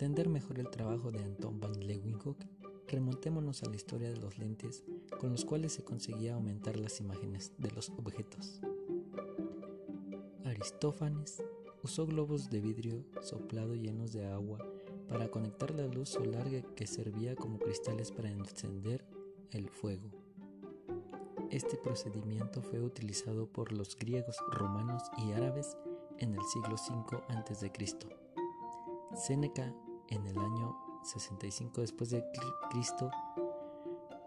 entender mejor el trabajo de Anton van Leeuwenhoek, remontémonos a la historia de los lentes con los cuales se conseguía aumentar las imágenes de los objetos. Aristófanes usó globos de vidrio soplado llenos de agua para conectar la luz solar que servía como cristales para encender el fuego. Este procedimiento fue utilizado por los griegos, romanos y árabes en el siglo V a.C. Séneca, en el año 65 después de Cristo,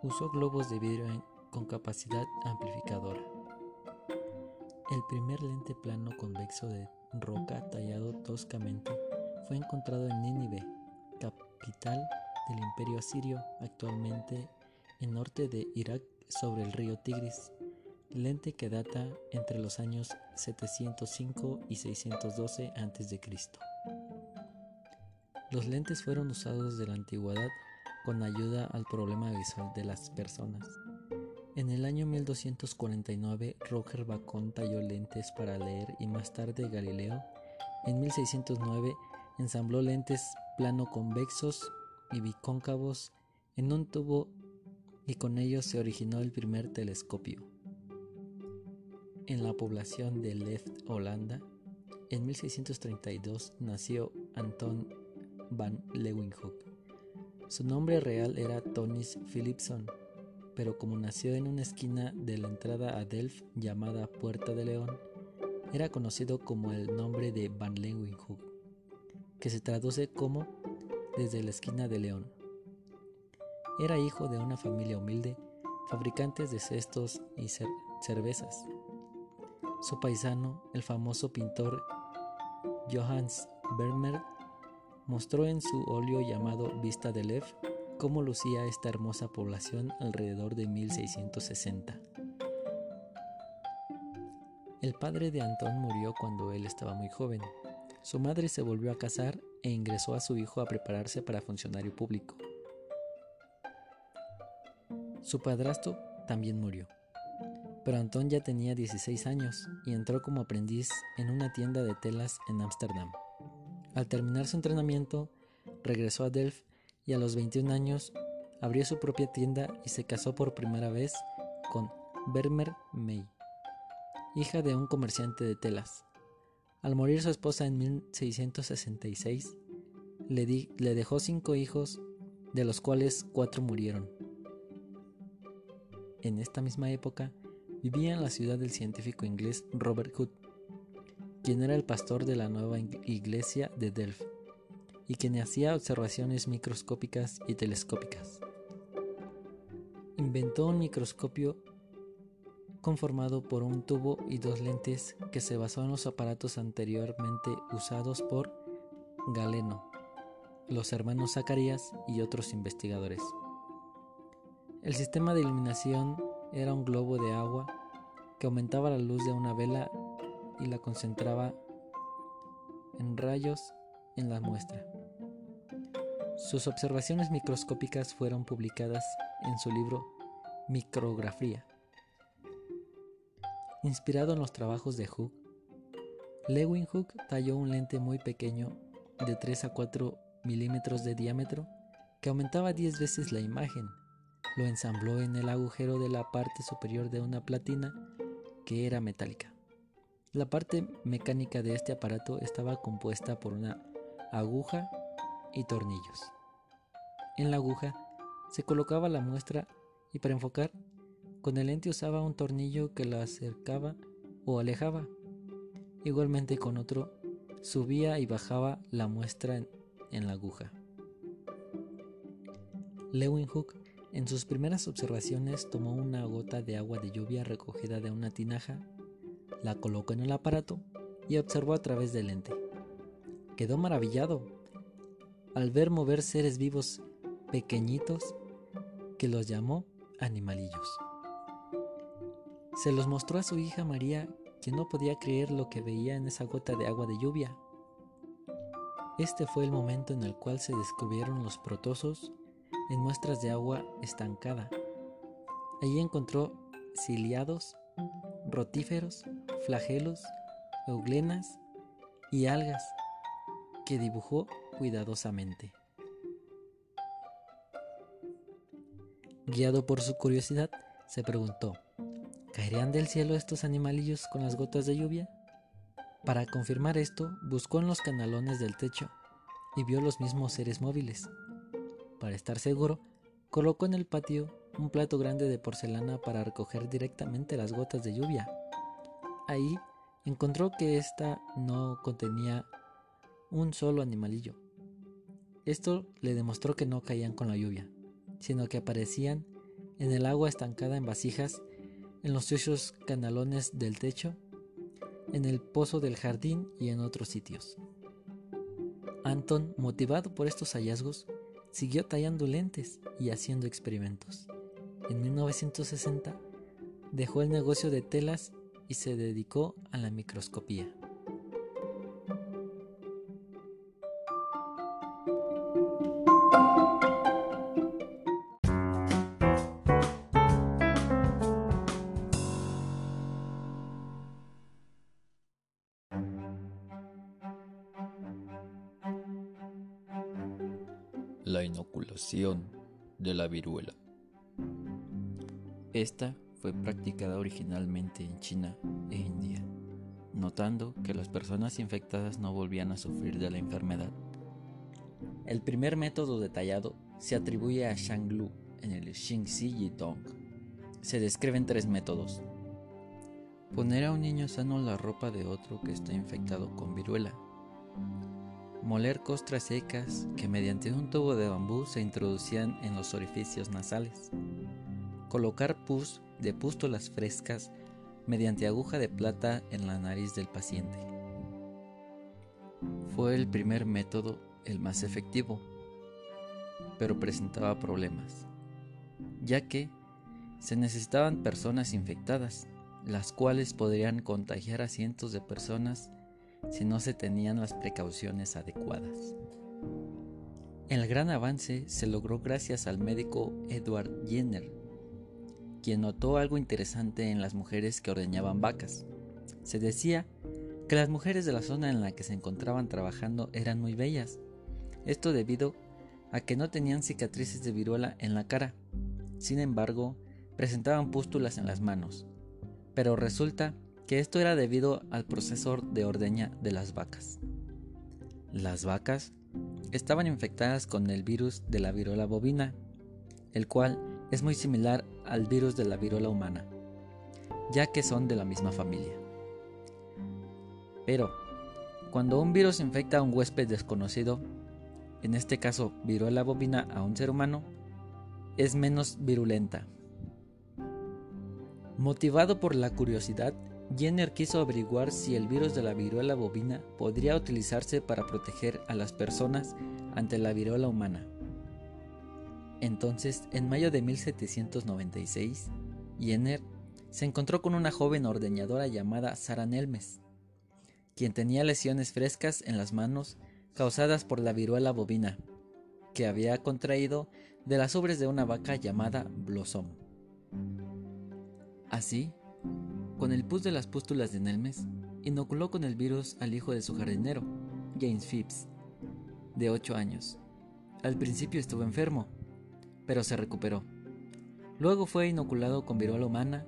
usó globos de vidrio con capacidad amplificadora. El primer lente plano convexo de roca tallado toscamente fue encontrado en Nínive, capital del imperio asirio, actualmente en norte de Irak sobre el río Tigris, lente que data entre los años 705 y 612 a.C. Los lentes fueron usados desde la antigüedad con ayuda al problema visual de las personas. En el año 1249, Roger Bacon talló lentes para leer y más tarde Galileo, en 1609, ensambló lentes plano convexos y bicóncavos en un tubo y con ellos se originó el primer telescopio. En la población de Left, Holanda, en 1632 nació Anton van Leeuwenhoek. Su nombre real era Tonis Philipson, pero como nació en una esquina de la entrada a Delft llamada Puerta de León, era conocido como el nombre de Van Leeuwenhoek, que se traduce como desde la esquina de León. Era hijo de una familia humilde, fabricantes de cestos y cervezas. Su paisano, el famoso pintor Johannes Vermeer, mostró en su óleo llamado Vista de Lev cómo lucía esta hermosa población alrededor de 1660. El padre de Antón murió cuando él estaba muy joven. Su madre se volvió a casar e ingresó a su hijo a prepararse para funcionario público. Su padrastro también murió, pero Antón ya tenía 16 años y entró como aprendiz en una tienda de telas en Ámsterdam. Al terminar su entrenamiento, regresó a Delft y a los 21 años abrió su propia tienda y se casó por primera vez con Vermeer May, hija de un comerciante de telas. Al morir su esposa en 1666, le, le dejó cinco hijos, de los cuales cuatro murieron. En esta misma época, vivía en la ciudad del científico inglés Robert Hood, quien era el pastor de la nueva iglesia de Delft y quien hacía observaciones microscópicas y telescópicas. Inventó un microscopio conformado por un tubo y dos lentes que se basó en los aparatos anteriormente usados por Galeno, los hermanos Zacarías y otros investigadores. El sistema de iluminación era un globo de agua que aumentaba la luz de una vela y la concentraba en rayos en la muestra. Sus observaciones microscópicas fueron publicadas en su libro Micrografía. Inspirado en los trabajos de Hooke, Leeuwenhoek talló un lente muy pequeño de 3 a 4 milímetros de diámetro que aumentaba 10 veces la imagen. Lo ensambló en el agujero de la parte superior de una platina que era metálica. La parte mecánica de este aparato estaba compuesta por una aguja y tornillos. En la aguja se colocaba la muestra y para enfocar, con el lente usaba un tornillo que la acercaba o alejaba. Igualmente con otro subía y bajaba la muestra en, la aguja. Leeuwenhoek en sus primeras observaciones tomó una gota de agua de lluvia recogida de una tinaja la colocó en el aparato y observó a través del lente. Quedó maravillado al ver mover seres vivos pequeñitos que los llamó animalillos. Se los mostró a su hija María, quien no podía creer lo que veía en esa gota de agua de lluvia. Este fue el momento en el cual se descubrieron los protosos en muestras de agua estancada. Allí encontró ciliados, rotíferos flagelos, euglenas y algas que dibujó cuidadosamente. Guiado por su curiosidad, se preguntó, ¿caerían del cielo estos animalillos con las gotas de lluvia? Para confirmar esto, buscó en los canalones del techo y vio los mismos seres móviles. Para estar seguro, colocó en el patio un plato grande de porcelana para recoger directamente las gotas de lluvia. Ahí encontró que ésta no contenía un solo animalillo. Esto le demostró que no caían con la lluvia, sino que aparecían en el agua estancada en vasijas, en los sucios canalones del techo, en el pozo del jardín y en otros sitios. Anton, motivado por estos hallazgos, siguió tallando lentes y haciendo experimentos. En 1960 dejó el negocio de telas y se dedicó a la microscopía. La inoculación de la viruela. Esta fue practicada originalmente en China e India, notando que las personas infectadas no volvían a sufrir de la enfermedad. El primer método detallado se atribuye a Shang Lu en el Xingxi Yitong. Se describen tres métodos. Poner a un niño sano la ropa de otro que está infectado con viruela moler costras secas que mediante un tubo de bambú se introducían en los orificios nasales, colocar pus de pústulas frescas mediante aguja de plata en la nariz del paciente. Fue el primer método el más efectivo, pero presentaba problemas, ya que se necesitaban personas infectadas, las cuales podrían contagiar a cientos de personas si no se tenían las precauciones adecuadas. El gran avance se logró gracias al médico Edward Jenner, quien notó algo interesante en las mujeres que ordeñaban vacas. Se decía que las mujeres de la zona en la que se encontraban trabajando eran muy bellas, esto debido a que no tenían cicatrices de viruela en la cara. Sin embargo, presentaban pústulas en las manos. Pero resulta que esto era debido al proceso de ordeña de las vacas. Las vacas estaban infectadas con el virus de la viruela bovina, el cual es muy similar al virus de la viruela humana, ya que son de la misma familia. Pero, cuando un virus infecta a un huésped desconocido, en este caso viruela bovina a un ser humano, es menos virulenta. Motivado por la curiosidad, Jenner quiso averiguar si el virus de la viruela bovina podría utilizarse para proteger a las personas ante la viruela humana. Entonces, en mayo de 1796, Jenner se encontró con una joven ordeñadora llamada Sara Nelmes, quien tenía lesiones frescas en las manos causadas por la viruela bovina, que había contraído de las ubres de una vaca llamada Blossom. Así, con el pus de las pústulas de Nelmes, inoculó con el virus al hijo de su jardinero, James Phipps, de 8 años. Al principio estuvo enfermo, pero se recuperó. Luego fue inoculado con viruela humana,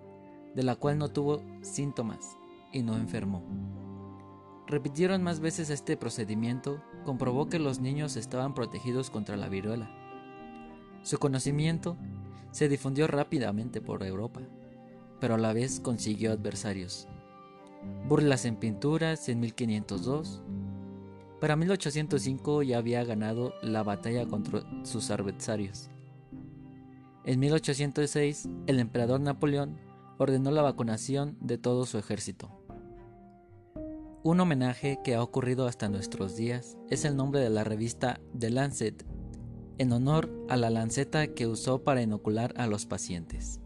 de la cual no tuvo síntomas y no enfermó. Repitieron más veces este procedimiento, comprobó que los niños estaban protegidos contra la viruela. Su conocimiento se difundió rápidamente por Europa pero a la vez consiguió adversarios. Burlas en pinturas en 1502. Para 1805 ya había ganado la batalla contra sus adversarios. En 1806, el emperador Napoleón ordenó la vacunación de todo su ejército. Un homenaje que ha ocurrido hasta nuestros días es el nombre de la revista The Lancet, en honor a la lanceta que usó para inocular a los pacientes.